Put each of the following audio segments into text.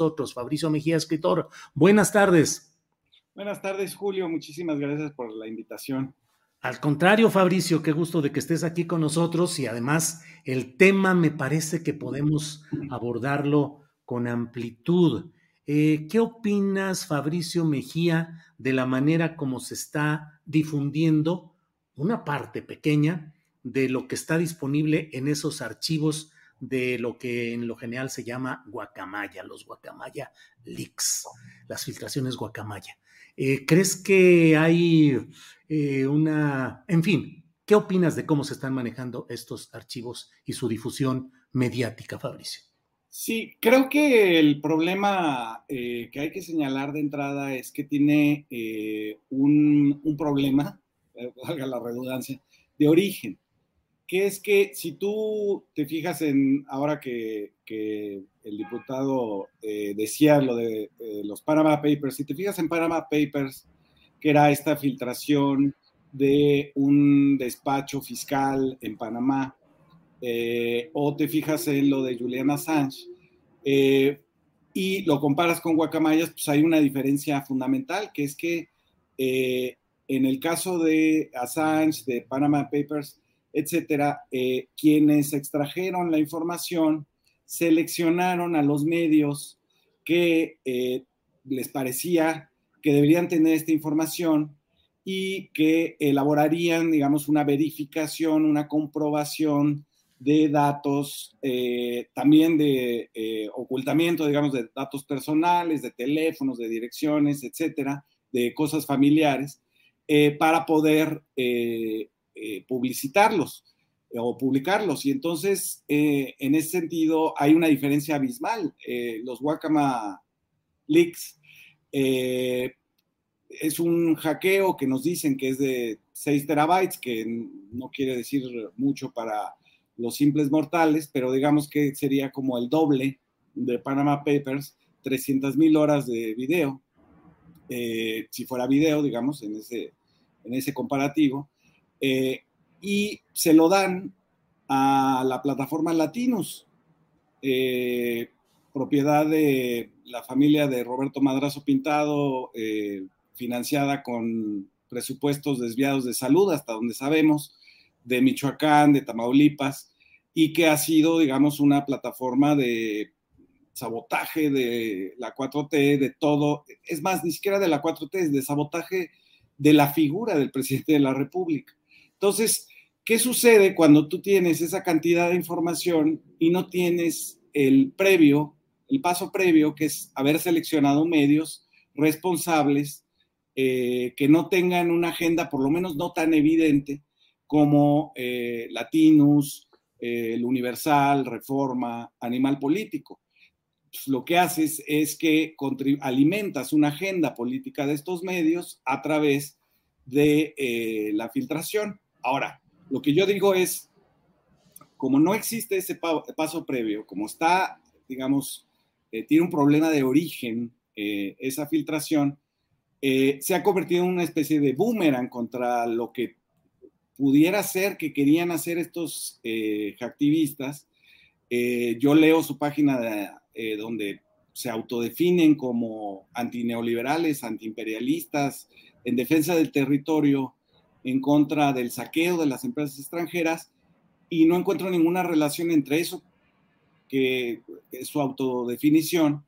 Nosotros, Fabricio Mejía, escritor. Buenas tardes. Buenas tardes, Julio. Muchísimas gracias por la invitación. Al contrario, Fabricio, qué gusto de que estés aquí con nosotros y además el tema me parece que podemos abordarlo con amplitud. Eh, ¿Qué opinas, Fabricio Mejía, de la manera como se está difundiendo una parte pequeña de lo que está disponible en esos archivos de lo que en lo general se llama guacamaya, los guacamaya leaks, las filtraciones guacamaya? Eh, ¿Crees que hay eh, una, en fin, ¿qué opinas de cómo se están manejando estos archivos y su difusión mediática, Fabricio? Sí, creo que el problema eh, que hay que señalar de entrada es que tiene un, un, problema, valga la redundancia, de origen, que es que si tú te fijas en, ahora que, el diputado decía lo de los Panama Papers, si te fijas en Panama Papers, que era esta filtración de un despacho fiscal en Panamá, eh, o te fijas en lo de Julian Assange, eh, y lo comparas con Guacamayas, pues hay una diferencia fundamental, que es que eh, en el caso de Assange, de Panama Papers, etcétera, quienes extrajeron la información seleccionaron a los medios que les parecía que deberían tener esta información y que elaborarían, digamos, una verificación, una comprobación de datos, eh, también de eh, ocultamiento, digamos, de datos personales, de teléfonos, de direcciones, etcétera, de cosas familiares, eh, para poder publicitarlos o publicarlos. Y entonces, en ese sentido, hay una diferencia abismal. los Wacama Leaks eh, es un hackeo que nos dicen que es de 6 terabytes, que no quiere decir mucho para los simples mortales, pero digamos que sería como el doble de Panama Papers, 300 mil horas de video, eh, si fuera video, digamos, en ese, en ese comparativo, eh, y se lo dan a la plataforma Latinus, propiedad de la familia de Roberto Madrazo Pintado, eh, financiada con presupuestos desviados de salud, hasta donde sabemos, de Michoacán, de Tamaulipas, y que ha sido, digamos, una plataforma de sabotaje de la 4T, de todo, es más, ni siquiera de la 4T, es de sabotaje de la figura del presidente de la República. Entonces, ¿qué sucede cuando tú tienes esa cantidad de información y no tienes el previo el paso previo, que es haber seleccionado medios responsables eh, que no tengan una agenda, por lo menos no tan evidente, como eh, Latinus, eh, el Universal, Reforma, Animal Político. Pues, lo que haces es que alimentas una agenda política de estos medios a través de la filtración. Ahora, lo que yo digo es, como no existe ese paso previo, como está, digamos, eh, tiene un problema de origen, eh, esa filtración, eh, se ha convertido en una especie de boomerang contra lo que pudiera ser que querían hacer estos activistas. yo leo su página donde se autodefinen como antineoliberales, antiimperialistas, en defensa del territorio, en contra del saqueo de las empresas extranjeras, y no encuentro ninguna relación entre eso, que es su autodefinición,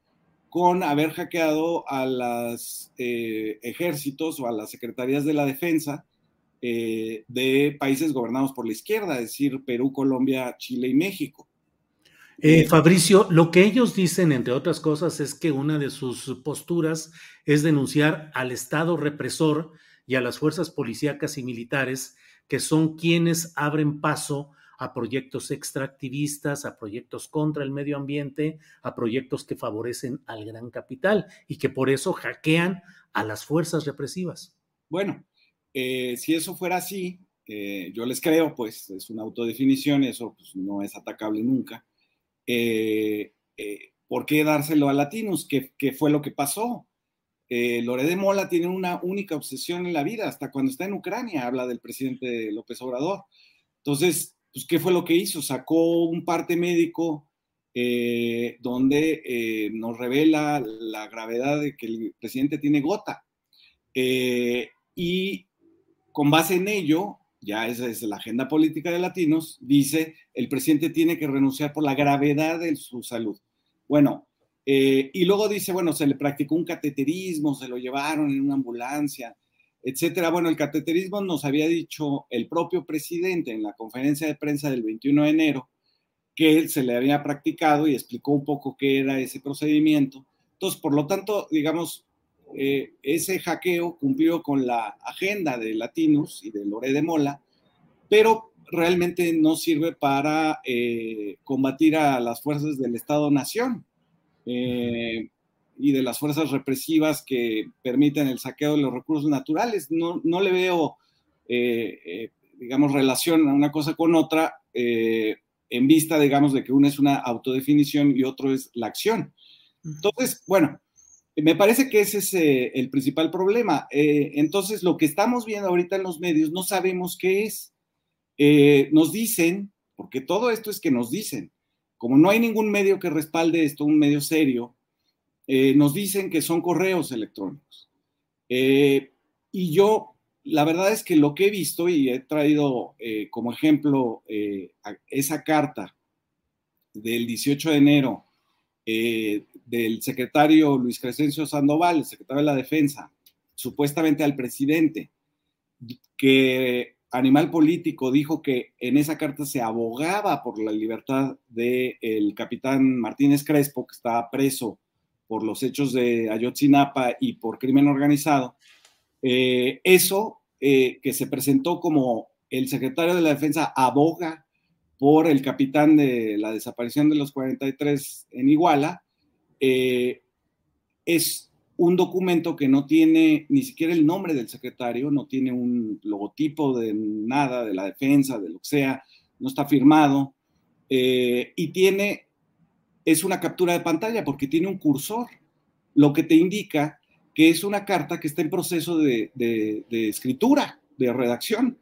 con haber hackeado a los eh, ejércitos o a las secretarías de la defensa eh, de países gobernados por la izquierda, es decir, Perú, Colombia, Chile y México. Eh, Fabricio, lo que ellos dicen, entre otras cosas, es que una de sus posturas es denunciar al Estado represor y a las fuerzas policíacas y militares, que son quienes abren paso a proyectos extractivistas, a proyectos contra el medio ambiente, a proyectos que favorecen al gran capital y que por eso hackean a las fuerzas represivas. Bueno, eh, si eso fuera así, eh, yo les creo, pues es una autodefinición, eso pues, no es atacable nunca. Eh, ¿Por qué dárselo a latinos? ¿Qué, qué fue lo que pasó? De Mola tiene una única obsesión en la vida, hasta cuando está en Ucrania habla del presidente López Obrador. Entonces, pues, ¿qué fue lo que hizo? Sacó un parte médico eh, donde eh, nos revela la gravedad de que el presidente tiene gota. Eh, y con base en ello, ya esa es la agenda política de latinos, dice, el presidente tiene que renunciar por la gravedad de su salud. Bueno, y luego dice, bueno, se le practicó un cateterismo, se lo llevaron en una ambulancia, etcétera. Bueno, el cateterismo nos había dicho el propio presidente en la conferencia de prensa del 21 de enero que él se le había practicado y explicó un poco qué era ese procedimiento. Entonces, por lo tanto, digamos, eh, ese hackeo cumplió con la agenda de Latinus y de Lore de Mola, pero realmente no sirve para eh, combatir a las fuerzas del Estado-Nación. Eh, y de las fuerzas represivas que permiten el saqueo de los recursos naturales. No, no le veo, eh, eh, digamos, relación a una cosa con otra eh, en vista, digamos, de que una es una autodefinición y otro es la acción. Entonces, bueno, me parece que ese es el principal problema. entonces, lo que estamos viendo ahorita en los medios no sabemos qué es. nos dicen, porque todo esto es que nos dicen, como no hay ningún medio que respalde esto, un medio serio, eh, nos dicen que son correos electrónicos. Eh, y yo, la verdad es que lo que he visto y he traído eh, como ejemplo esa carta del 18 de enero del secretario Luis Crescencio Sandoval, el secretario de la Defensa, supuestamente al presidente, que Animal Político dijo que en esa carta se abogaba por la libertad del capitán Martínez Crespo, que estaba preso por los hechos de Ayotzinapa y por crimen organizado, eh, eso eh, que se presentó como el secretario de la Defensa aboga por el capitán de la desaparición de los 43 en Iguala, eh, es un documento que no tiene ni siquiera el nombre del secretario, no tiene un logotipo de nada, de la defensa, de lo que sea, no está firmado, y tiene es una captura de pantalla porque tiene un cursor, lo que te indica que es una carta que está en proceso de, escritura, de redacción.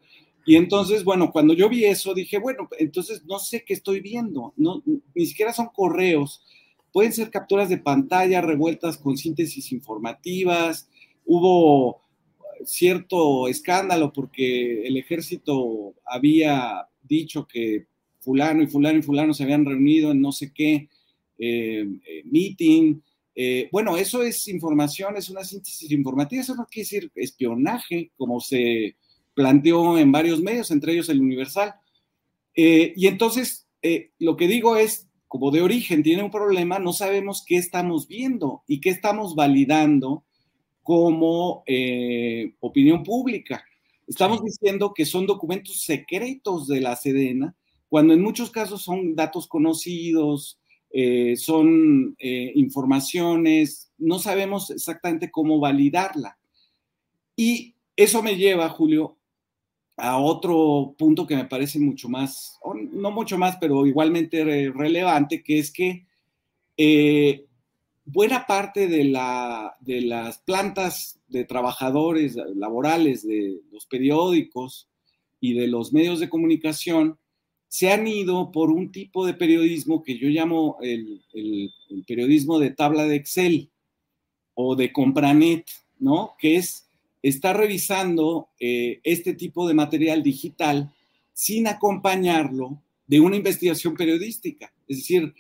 Y entonces, bueno, cuando yo vi eso, dije, bueno, entonces no sé qué estoy viendo, no, ni siquiera son correos, pueden ser capturas de pantalla revueltas con síntesis informativas, hubo cierto escándalo porque el ejército había dicho que fulano y fulano y fulano se habían reunido en no sé qué, eh, eh, meeting. Eh, bueno, eso es información, es una síntesis informativa, eso no quiere decir espionaje, como se planteó en varios medios, entre ellos el Universal. y entonces, lo que digo es, como de origen tiene un problema, no sabemos qué estamos viendo y qué estamos validando como opinión pública. Estamos diciendo que son documentos secretos de la Sedena, cuando en muchos casos son datos conocidos, eh, son eh, informaciones, no sabemos exactamente cómo validarla. Y eso me lleva, Julio, a otro punto que me parece mucho más, no mucho más, pero igualmente relevante, que es que eh, buena parte de, la, de las plantas de trabajadores laborales de los periódicos y de los medios de comunicación se han ido por un tipo de periodismo que yo llamo el, periodismo de tabla de Excel o de Compranet, ¿no? Que es estar revisando eh, este tipo de material digital sin acompañarlo de una investigación periodística. Es decir,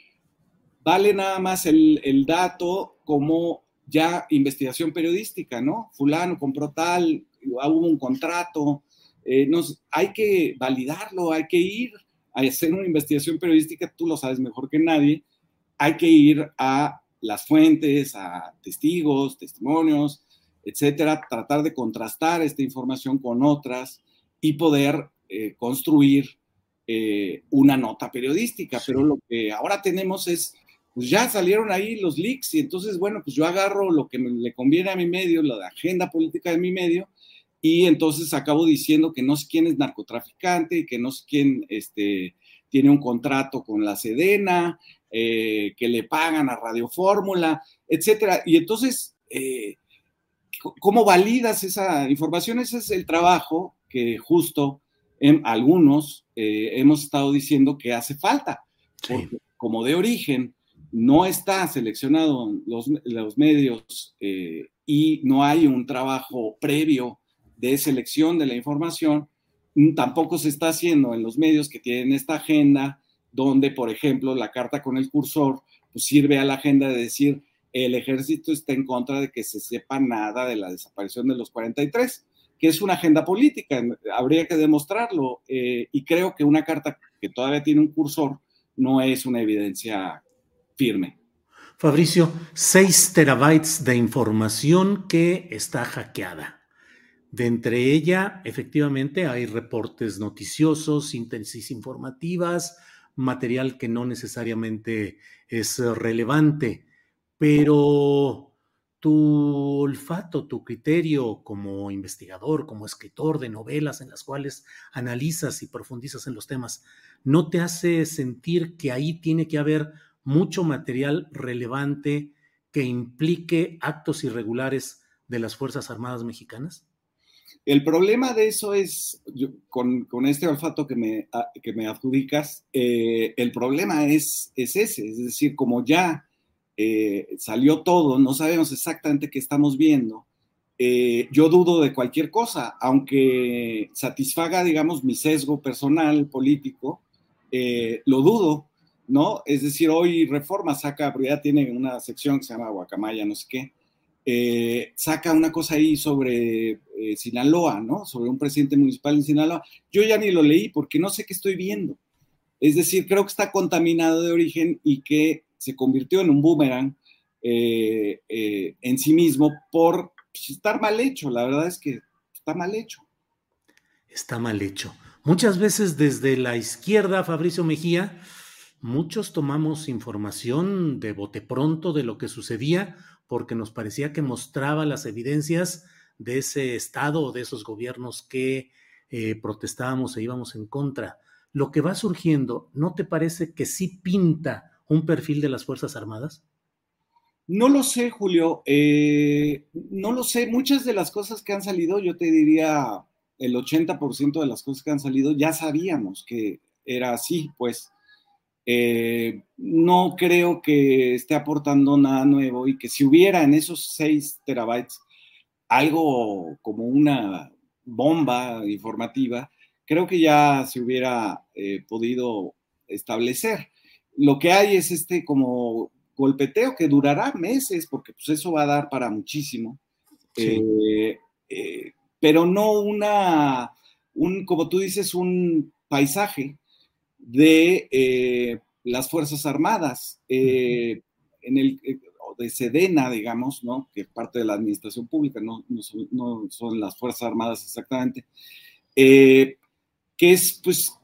vale nada más el, el dato como ya investigación periodística, ¿no? Fulano compró tal, hubo un contrato, eh, nos, hay que validarlo, hay que ir a hacer una investigación periodística, tú lo sabes mejor que nadie, hay que ir a las fuentes, a testigos, testimonios, etcétera, tratar de contrastar esta información con otras y poder eh, construir eh, una nota periodística. Pero lo que ahora tenemos es, pues ya salieron ahí los leaks y entonces, bueno, pues yo agarro lo que le conviene a mi medio, la agenda política de mi medio, y entonces acabo diciendo que no sé quién es narcotraficante y que no sé quién este, tiene un contrato con la Sedena, eh, que le pagan a Radio Fórmula, etcétera. Y entonces, eh, ¿cómo validas esa información? Ese es el trabajo que justo en algunos eh, hemos estado diciendo que hace falta, porque como de origen no está seleccionado los, los medios y no hay un trabajo previo de selección de la información, tampoco se está haciendo en los medios que tienen esta agenda, donde, por ejemplo, la carta con el cursor pues, sirve a la agenda de decir, el ejército está en contra de que se sepa nada de la desaparición de los 43, que es una agenda política, habría que demostrarlo, eh, y creo que una carta que todavía tiene un cursor no es una evidencia firme. Fabricio, 6 terabytes de información que está hackeada. De entre ella, efectivamente, hay reportes noticiosos, síntesis informativas, material que no necesariamente es relevante, pero tu olfato, tu criterio como investigador, como escritor de novelas en las cuales analizas y profundizas en los temas, ¿no te hace sentir que ahí tiene que haber mucho material relevante que implique actos irregulares de las Fuerzas Armadas mexicanas? El problema de eso es, con, este olfato que me, que me adjudicas, eh, el problema es, es ese, es decir, como ya eh, salió todo, no sabemos exactamente qué estamos viendo, eh, yo dudo de cualquier cosa, aunque satisfaga, digamos, mi sesgo personal, político, lo dudo, ¿no? Es decir, hoy Reforma saca, ya tiene una sección que se llama Guacamaya, no sé qué, eh, saca una cosa ahí sobre eh, Sinaloa, ¿no? Sobre un presidente municipal en Sinaloa. Yo ya ni lo leí porque no sé qué estoy viendo. Es decir, creo que está contaminado de origen y que se convirtió en un boomerang eh, en sí mismo por pues, estar mal hecho. La verdad es que está mal hecho. Está mal hecho. Muchas veces desde la izquierda, Fabricio Mejía, muchos tomamos información de bote pronto de lo que sucedía porque nos parecía que mostraba las evidencias de ese Estado o de esos gobiernos que eh, protestábamos e íbamos en contra. Lo que va surgiendo, ¿no te parece que sí pinta un perfil de las Fuerzas Armadas? No lo sé, Julio. Eh, no lo sé. Muchas de las cosas que han salido, yo te diría el 80% de las cosas que han salido, ya sabíamos que era así, pues. Eh, no creo que esté aportando nada nuevo y que si hubiera en esos 6 terabytes algo como una bomba informativa, creo que ya se hubiera eh, podido establecer. Lo que hay es este como golpeteo que durará meses, porque pues eso va a dar para muchísimo, eh, pero no una, un, como tú dices, un paisaje de eh, las Fuerzas Armadas, eh, en el, eh, de Sedena, digamos, ¿no? que es parte de la administración pública, no, son, las Fuerzas Armadas exactamente, que es, pues,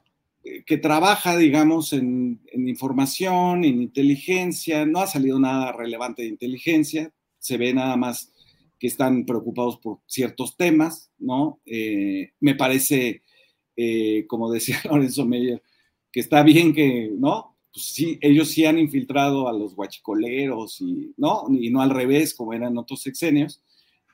que trabaja, digamos, en, en, información, en inteligencia, no ha salido nada relevante de inteligencia, se ve nada más que están preocupados por ciertos temas, ¿no? me parece, como decía Lorenzo Meyer, que está bien que, ¿no? Pues sí, ellos sí han infiltrado a los guachicoleros y, ¿no? Y no al revés, como eran otros sexenios.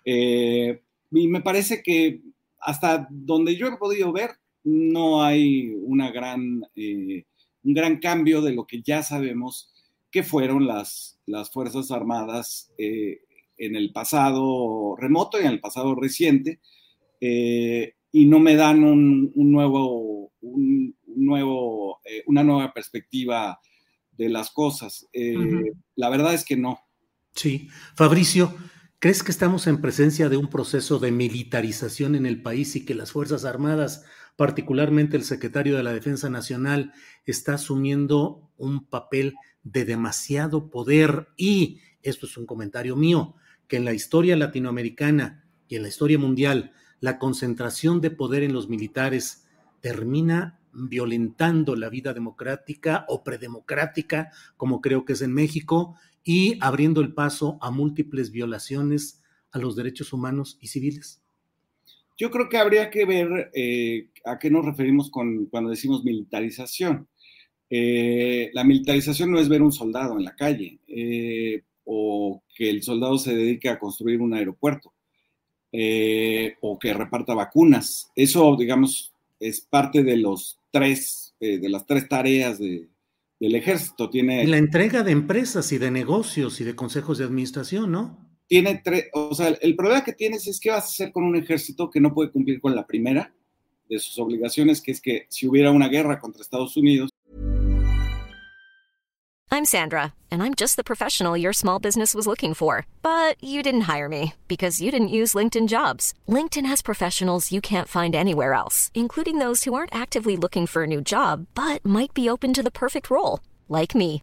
Eh, y me parece que hasta donde yo he podido ver, no hay una gran, un gran cambio de lo que ya sabemos que fueron las, las Fuerzas Armadas en el pasado remoto y en el pasado reciente, y no me dan un, nuevo, un, nuevo una nueva perspectiva de las cosas. La verdad es que no. Sí. Fabricio, ¿crees que estamos en presencia de un proceso de militarización en el país y que las Fuerzas Armadas, particularmente el secretario de la Defensa Nacional, está asumiendo un papel de demasiado poder y, esto es un comentario mío, que en la historia latinoamericana y en la historia mundial, la concentración de poder en los militares termina violentando la vida democrática o predemocrática, como creo que es en México, y abriendo el paso a múltiples violaciones a los derechos humanos y civiles? Yo creo que habría que ver eh, a qué nos referimos cuando decimos militarización. Eh, la militarización no es ver un soldado en la calle eh, o que el soldado se dedique a construir un aeropuerto o que reparta vacunas. Eso, digamos, es parte de los tres, las tres tareas de, el ejército. Tiene... La entrega de empresas y de negocios y de consejos de administración, ¿no? Tiene tres, o sea, el problema que tienes es qué vas a hacer con un ejército que no puede cumplir con la primera de sus obligaciones, que es que si hubiera una guerra contra Estados Unidos. I'm Sandra, and I'm just the professional your small business was looking for. But you didn't hire me because you didn't use LinkedIn jobs. LinkedIn has professionals you can't find anywhere else, including those who aren't actively looking for a new job, but might be open to the perfect role, like me.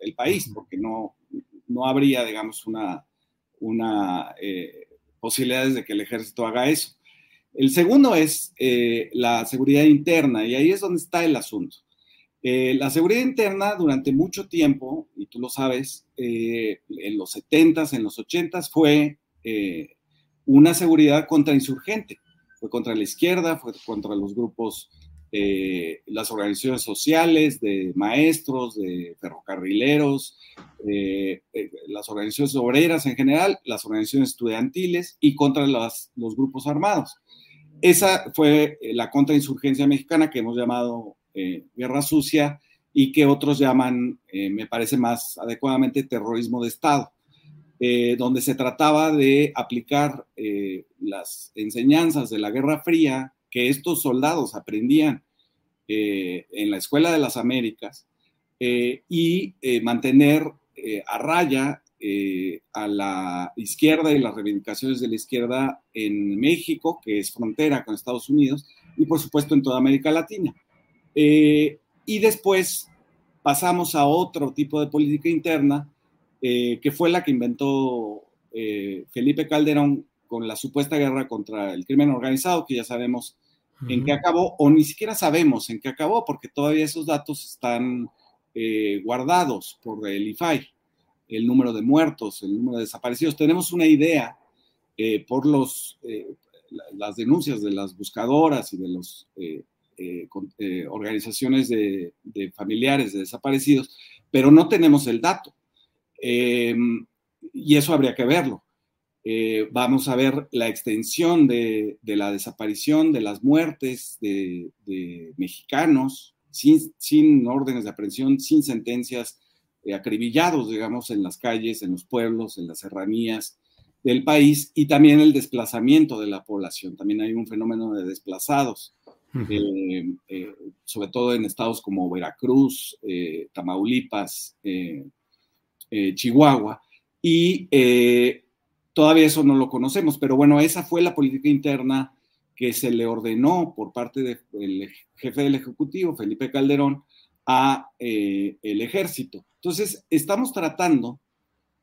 el país, porque no no habría, digamos, una, una eh, posibilidades de que el ejército haga eso. El segundo es eh, la seguridad interna, y ahí es donde está el asunto. Eh, la seguridad interna durante mucho tiempo, y tú lo sabes, en los 70s, en los 80s, fue una seguridad contrainsurgente. Fue contra la izquierda, fue contra los grupos eh, las organizaciones sociales, de maestros, de ferrocarrileros, eh, eh, las organizaciones obreras en general, las organizaciones estudiantiles y contra los grupos armados. Esa fue la contrainsurgencia mexicana que hemos llamado guerra sucia y que otros llaman, me parece más adecuadamente, terrorismo de Estado. donde se trataba de aplicar las enseñanzas de la Guerra Fría que estos soldados aprendían eh, en la Escuela de las Américas eh, y eh, mantener a raya a la izquierda y las reivindicaciones de la izquierda en México, que es frontera con Estados Unidos, y por supuesto en toda América Latina. y después pasamos a otro tipo de política interna, que fue la que inventó Felipe Calderón con la supuesta guerra contra el crimen organizado, que ya sabemos en qué acabó, o ni siquiera sabemos en qué acabó, porque todavía esos datos están eh, guardados por el IFAI, el número de muertos, el número de desaparecidos. Tenemos una idea eh, por los, eh, las denuncias de las buscadoras y de las organizaciones de, de, familiares de desaparecidos, pero no tenemos el dato. Em, y eso habría que verlo. Eh, vamos a ver la extensión de, la desaparición, de las muertes de, mexicanos sin, órdenes de aprehensión, sin sentencias, eh, acribillados, digamos, en las calles, en los pueblos, en las serranías del país y también el desplazamiento de la población. También hay un fenómeno de desplazados, eh, sobre todo en estados como Veracruz, Tamaulipas, Chihuahua. Y todavía eso no lo conocemos, pero bueno, esa fue la política interna que se le ordenó por parte del jefe del Ejecutivo, Felipe Calderón, a eh, el ejército. Entonces, estamos tratando,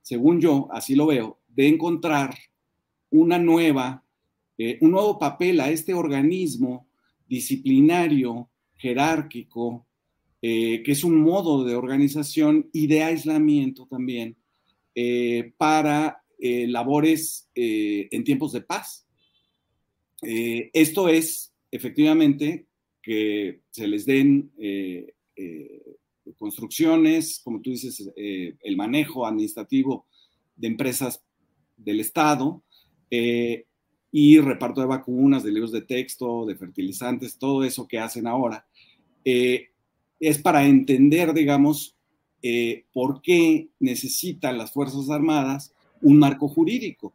según yo, así lo veo, de encontrar una nueva, eh, un nuevo papel a este organismo disciplinario, jerárquico, eh, que es un modo de organización y de aislamiento también para labores en tiempos de paz. esto es, efectivamente, que se les den eh, construcciones, como tú dices, eh, el manejo administrativo de empresas del Estado eh, y reparto de vacunas, de libros de texto, de fertilizantes, todo eso que hacen ahora, es para entender, digamos, por qué necesitan las Fuerzas Armadas un marco jurídico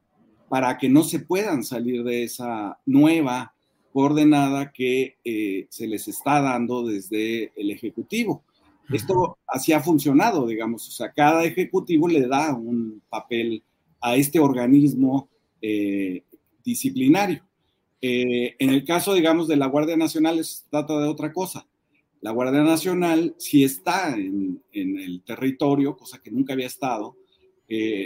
para que no se puedan salir de esa nueva coordenada que eh, se les está dando desde el Ejecutivo. Esto así ha funcionado, digamos, o sea, cada Ejecutivo le da un papel a este organismo eh, disciplinario. Eh, en el caso, digamos, de la Guardia Nacional, se trata de otra cosa. La Guardia Nacional sí está en, en el territorio, cosa que nunca había estado.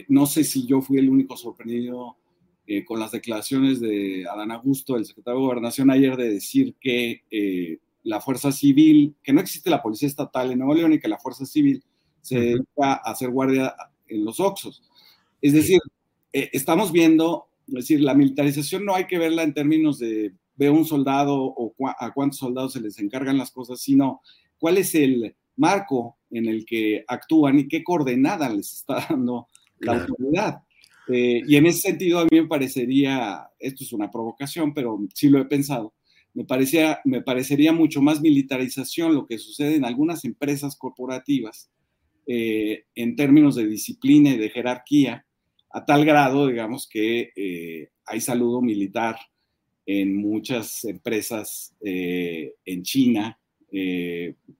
No sé si yo fui el único sorprendido eh, con las declaraciones de Adán Augusto, el secretario de Gobernación, ayer de decir que eh, la Fuerza Civil, que no existe la Policía Estatal en Nuevo León y que la Fuerza Civil se dedica a hacer guardia en los Oxos. Es decir, eh, estamos viendo, es decir, la militarización no hay que verla en términos de ve un soldado o a cuántos soldados se les encargan las cosas, sino cuál es el marco en el que actúan y qué coordenada les está dando la autoridad. Eh, y en ese sentido a mí me parecería, esto es una provocación, pero sí lo he pensado, me, parecía, me parecería mucho más militarización lo que sucede en algunas empresas corporativas eh, en términos de disciplina y de jerarquía, a tal grado, digamos, que eh, hay saludo militar en muchas empresas en China.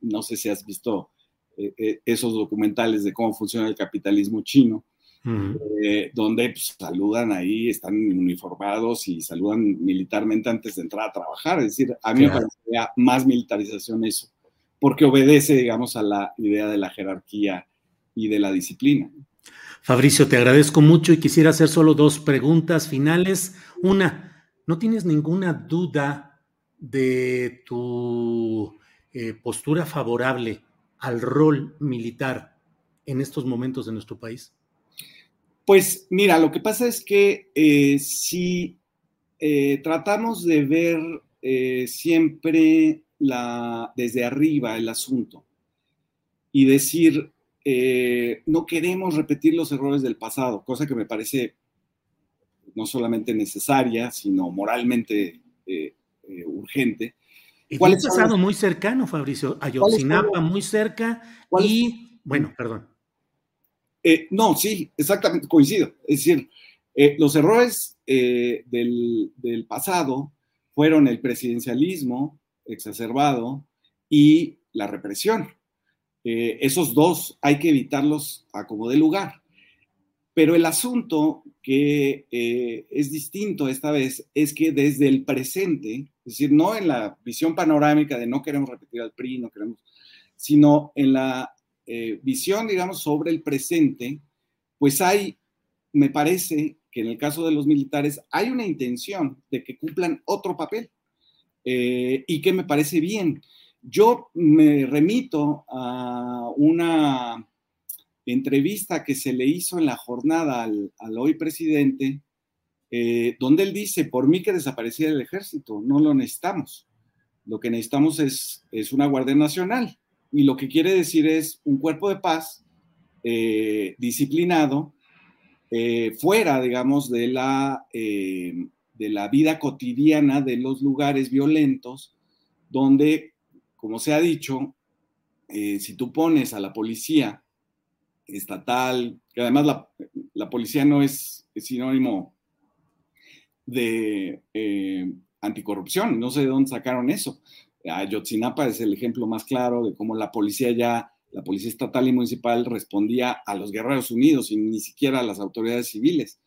no sé si has visto esos documentales de cómo funciona el capitalismo chino eh, donde pues, saludan ahí, están uniformados y saludan militarmente antes de entrar a trabajar. Es decir, a mí me parecería más militarización eso, porque obedece, digamos, a la idea de la jerarquía y de la disciplina. Fabricio, te agradezco mucho y quisiera hacer solo dos preguntas finales. Una, ¿no tienes ninguna duda de tu eh, postura favorable al rol militar en estos momentos de nuestro país? Pues mira, lo que pasa es que eh, si eh, tratamos de ver eh, siempre la, desde arriba el asunto y decir, no queremos repetir los errores del pasado, cosa que me parece no solamente necesaria, sino moralmente urgente. Y ¿Cuál es pasado muy cercano, Fabricio? Ayotzinapa muy cerca y, bueno, perdón. Eh, no, sí, exactamente, coincido. Es decir, eh, los errores eh, del, pasado fueron el presidencialismo exacerbado y la represión. esos dos hay que evitarlos a como de lugar. Pero el asunto que es distinto esta vez es que desde el presente, es decir, no en la visión panorámica de no queremos repetir al PRI, no queremos, sino en la eh, visión, digamos, sobre el presente, pues hay, me parece que en el caso de los militares hay una intención de que cumplan otro papel eh, y que me parece bien. Yo me remito a una entrevista que se le hizo en la jornada al, hoy presidente, eh, donde él dice, por mí que desapareciera el ejército, no lo necesitamos. Lo que necesitamos es, es una Guardia Nacional y lo que quiere decir es un cuerpo de paz eh, disciplinado, eh, fuera, digamos, de la, de la vida cotidiana de los lugares violentos, donde, como se ha dicho, si tú pones a la policía estatal, que además la, la policía no es, es sinónimo de anticorrupción, no sé de dónde sacaron eso. Ayotzinapa es el ejemplo más claro de cómo la policía ya, la policía estatal y municipal respondía a los guerreros unidos y ni siquiera a las autoridades civiles.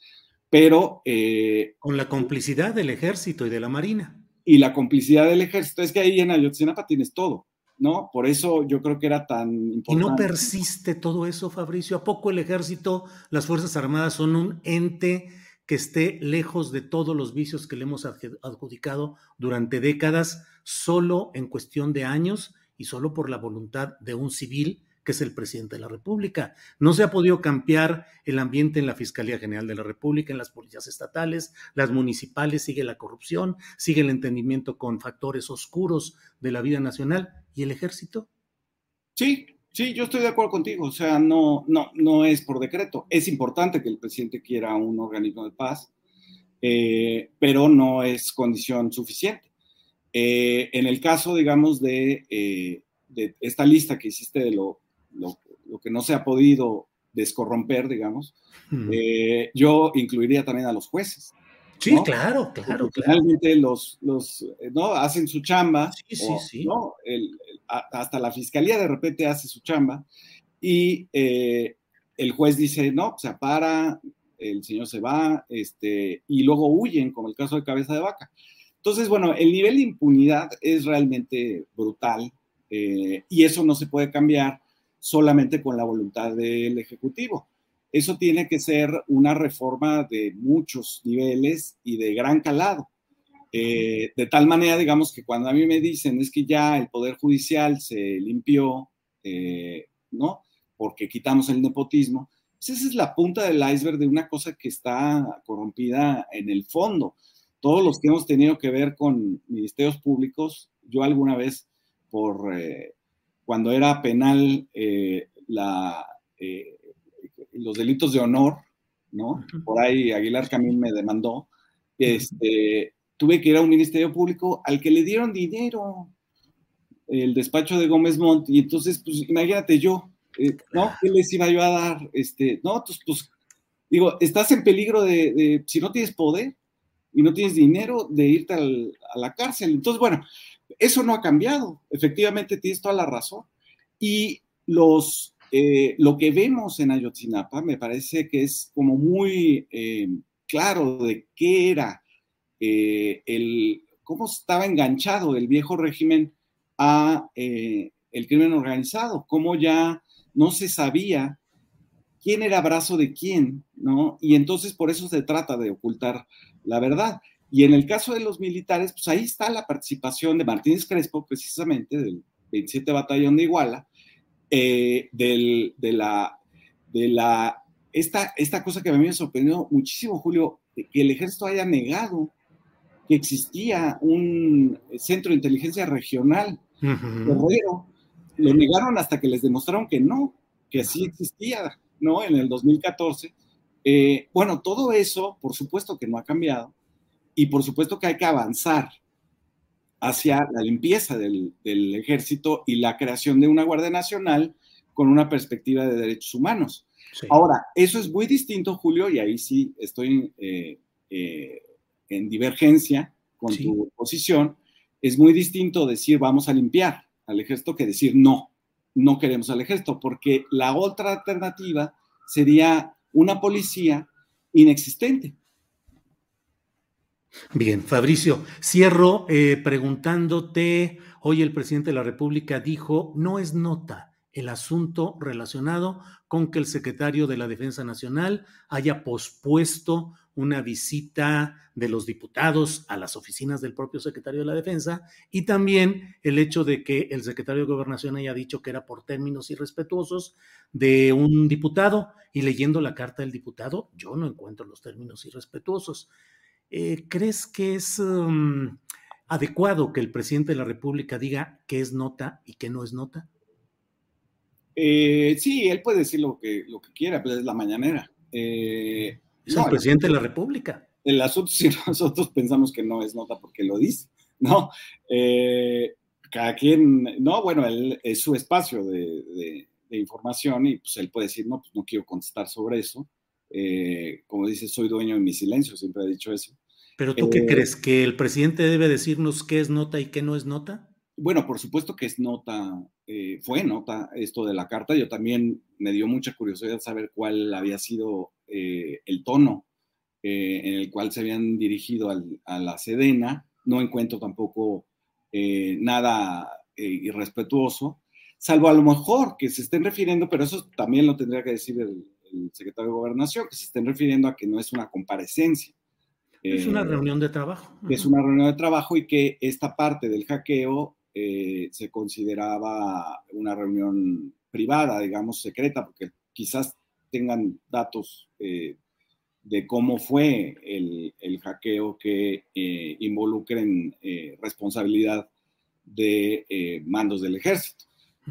pero... Eh, Con la complicidad del ejército y de la marina. Y la complicidad del ejército, es que ahí en Ayotzinapa tienes todo, ¿no? Por eso yo creo que era tan importante. ¿Y no persiste todo eso, Fabricio? ¿A poco el ejército, las Fuerzas Armadas son un ente que esté lejos de todos los vicios que le hemos adjudicado durante décadas, solo en cuestión de años y solo por la voluntad de un civil que es el presidente de la República. No se ha podido cambiar el ambiente en la Fiscalía General de la República, en las policías estatales, las municipales, sigue la corrupción, sigue el entendimiento con factores oscuros de la vida nacional. ¿Y el ejército? Sí, sí, yo estoy de acuerdo contigo. O sea, no, no, no es por decreto. Es importante que el presidente quiera un organismo de paz, eh, pero no es condición suficiente. Eh, en el caso, digamos, de, eh, de esta lista que hiciste de lo lo, que no se ha podido descorromper, digamos, eh, yo incluiría también a los jueces. Sí, claro, claro. Realmente los, los, eh, ¿no? Hacen su chamba. Sí, sí, sí. hasta la fiscalía de repente hace su chamba y eh, el juez dice, no, se para, el señor se va, este, y luego huyen, como el caso de Cabeza de Vaca. Entonces, bueno, el nivel de impunidad es realmente brutal y eso no se puede cambiar solamente con la voluntad del Ejecutivo. Eso tiene que ser una reforma de muchos niveles y de gran calado. Eh, de tal manera, digamos, que cuando a mí me dicen es que ya el Poder Judicial se limpió, eh, ¿no? Porque quitamos el nepotismo, pues esa es la punta del iceberg de una cosa que está corrompida en el fondo. Todos los que hemos tenido que ver con ministerios públicos, yo alguna vez por eh, cuando era penal eh, la, eh, los delitos de honor, ¿no? Por ahí Aguilar Camín me demandó. Este, tuve que ir a un ministerio público al que le dieron dinero, el despacho de Gómez Montt, y entonces, pues imagínate yo, eh, ¿no? ¿Qué les iba yo a dar? Este, no, pues, pues digo, estás en peligro de, si no tienes poder y no tienes dinero, de irte a la cárcel. Entonces, bueno, eso no ha cambiado. Efectivamente, tienes toda la razón. Y los, eh, lo que vemos en Ayotzinapa me parece que es como muy eh, claro de qué era eh, el, cómo estaba enganchado el viejo régimen a el crimen organizado, cómo ya no se sabía quién era brazo de quién, ¿no? Y entonces por eso se trata de ocultar la verdad. Y en el caso de los militares, pues ahí está la participación de Martínez Crespo, precisamente, del 27 Batallón de Iguala, eh, de la, de la, esta, esta cosa que a mí me sorprendió muchísimo, Julio, que el ejército haya negado que existía un centro de inteligencia regional. Lo negaron hasta que les demostraron que no, que sí existía, ¿no? En el 2014. Eh, bueno, todo eso, por supuesto que no ha cambiado y por supuesto que hay que avanzar hacia la limpieza del, ejército y la creación de una Guardia Nacional con una perspectiva de derechos humanos. Ahora, eso es muy distinto, Julio, y ahí sí estoy eh, eh, en divergencia con tu posición. Es muy distinto decir vamos a limpiar al ejército que decir no, no queremos al ejército, porque la otra alternativa sería una policía inexistente. Bien, Fabricio, cierro eh, preguntándote, hoy el presidente de la República dijo, no es nota el asunto relacionado con que el secretario de la Defensa Nacional haya pospuesto una visita de los diputados a las oficinas del propio secretario de la Defensa y también el hecho de que el secretario de Gobernación haya dicho que era por términos irrespetuosos de un diputado y leyendo la carta del diputado yo no encuentro los términos irrespetuosos. Eh, ¿crees que es um, adecuado que el presidente de la República diga qué es nota y qué no es nota? Eh, sí, él puede decir lo que, lo que quiera, pero es la mañanera. Eh, es el presidente de la República. El asunto, si nosotros pensamos que no es nota porque lo dice, ¿no? cada quien, no, bueno, él, es su espacio de, información y pues él puede decir, no, pues no quiero contestar sobre eso. Eh, como dice, soy dueño de mi silencio, siempre he dicho eso. Pero tú qué eh, crees, que el presidente debe decirnos qué es nota y qué no es nota? Bueno, por supuesto que es nota, eh, fue nota esto de la carta. Yo también me dio mucha curiosidad saber cuál había sido el tono en el cual se habían dirigido a la Sedena. No encuentro tampoco nada irrespetuoso, salvo a lo mejor que se estén refiriendo, pero eso también lo tendría que decir el, el secretario de Gobernación, que se estén refiriendo a que no es una comparecencia. Es una reunión de trabajo. Es una reunión de trabajo y que esta parte del hackeo se consideraba una reunión privada, digamos, secreta, porque quizás tengan datos eh, de cómo fue el, hackeo que eh, involucren eh, responsabilidad de mandos del ejército,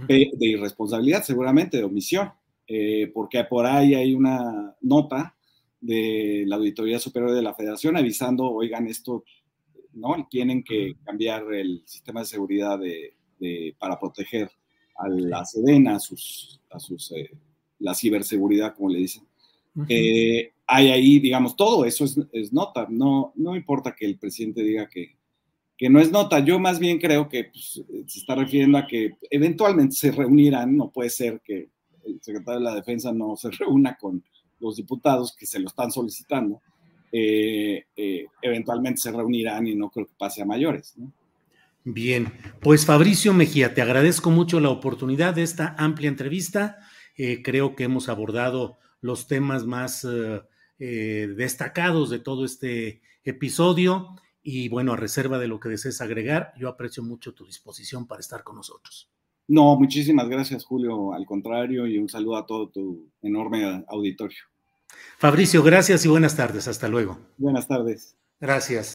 de, irresponsabilidad seguramente, de omisión, porque por ahí hay una nota de la Auditoría Superior de la Federación avisando, oigan, esto, ¿no? Tienen que cambiar el sistema de seguridad de, para proteger a la Sedena, a sus, a sus eh, la ciberseguridad, como le dicen. Eh, hay ahí, digamos, todo eso es, nota. No, no importa que el presidente diga que, que no es nota. Yo más bien creo que pues, se está refiriendo a que eventualmente se reunirán. No puede ser que secretario de la Defensa no se reúna con los diputados que se lo están solicitando. Eh, eventualmente se reunirán y no creo que pase a mayores. Bien, pues Fabricio Mejía, te agradezco mucho la oportunidad de esta amplia entrevista. Eh, creo que hemos abordado los temas más eh, eh, destacados de todo este episodio y bueno, a reserva de lo que desees agregar, yo aprecio mucho tu disposición para estar con nosotros. No, muchísimas gracias Julio, al contrario, y un saludo a todo tu enorme auditorio. Fabricio, gracias y buenas tardes, hasta luego. Buenas tardes. Gracias.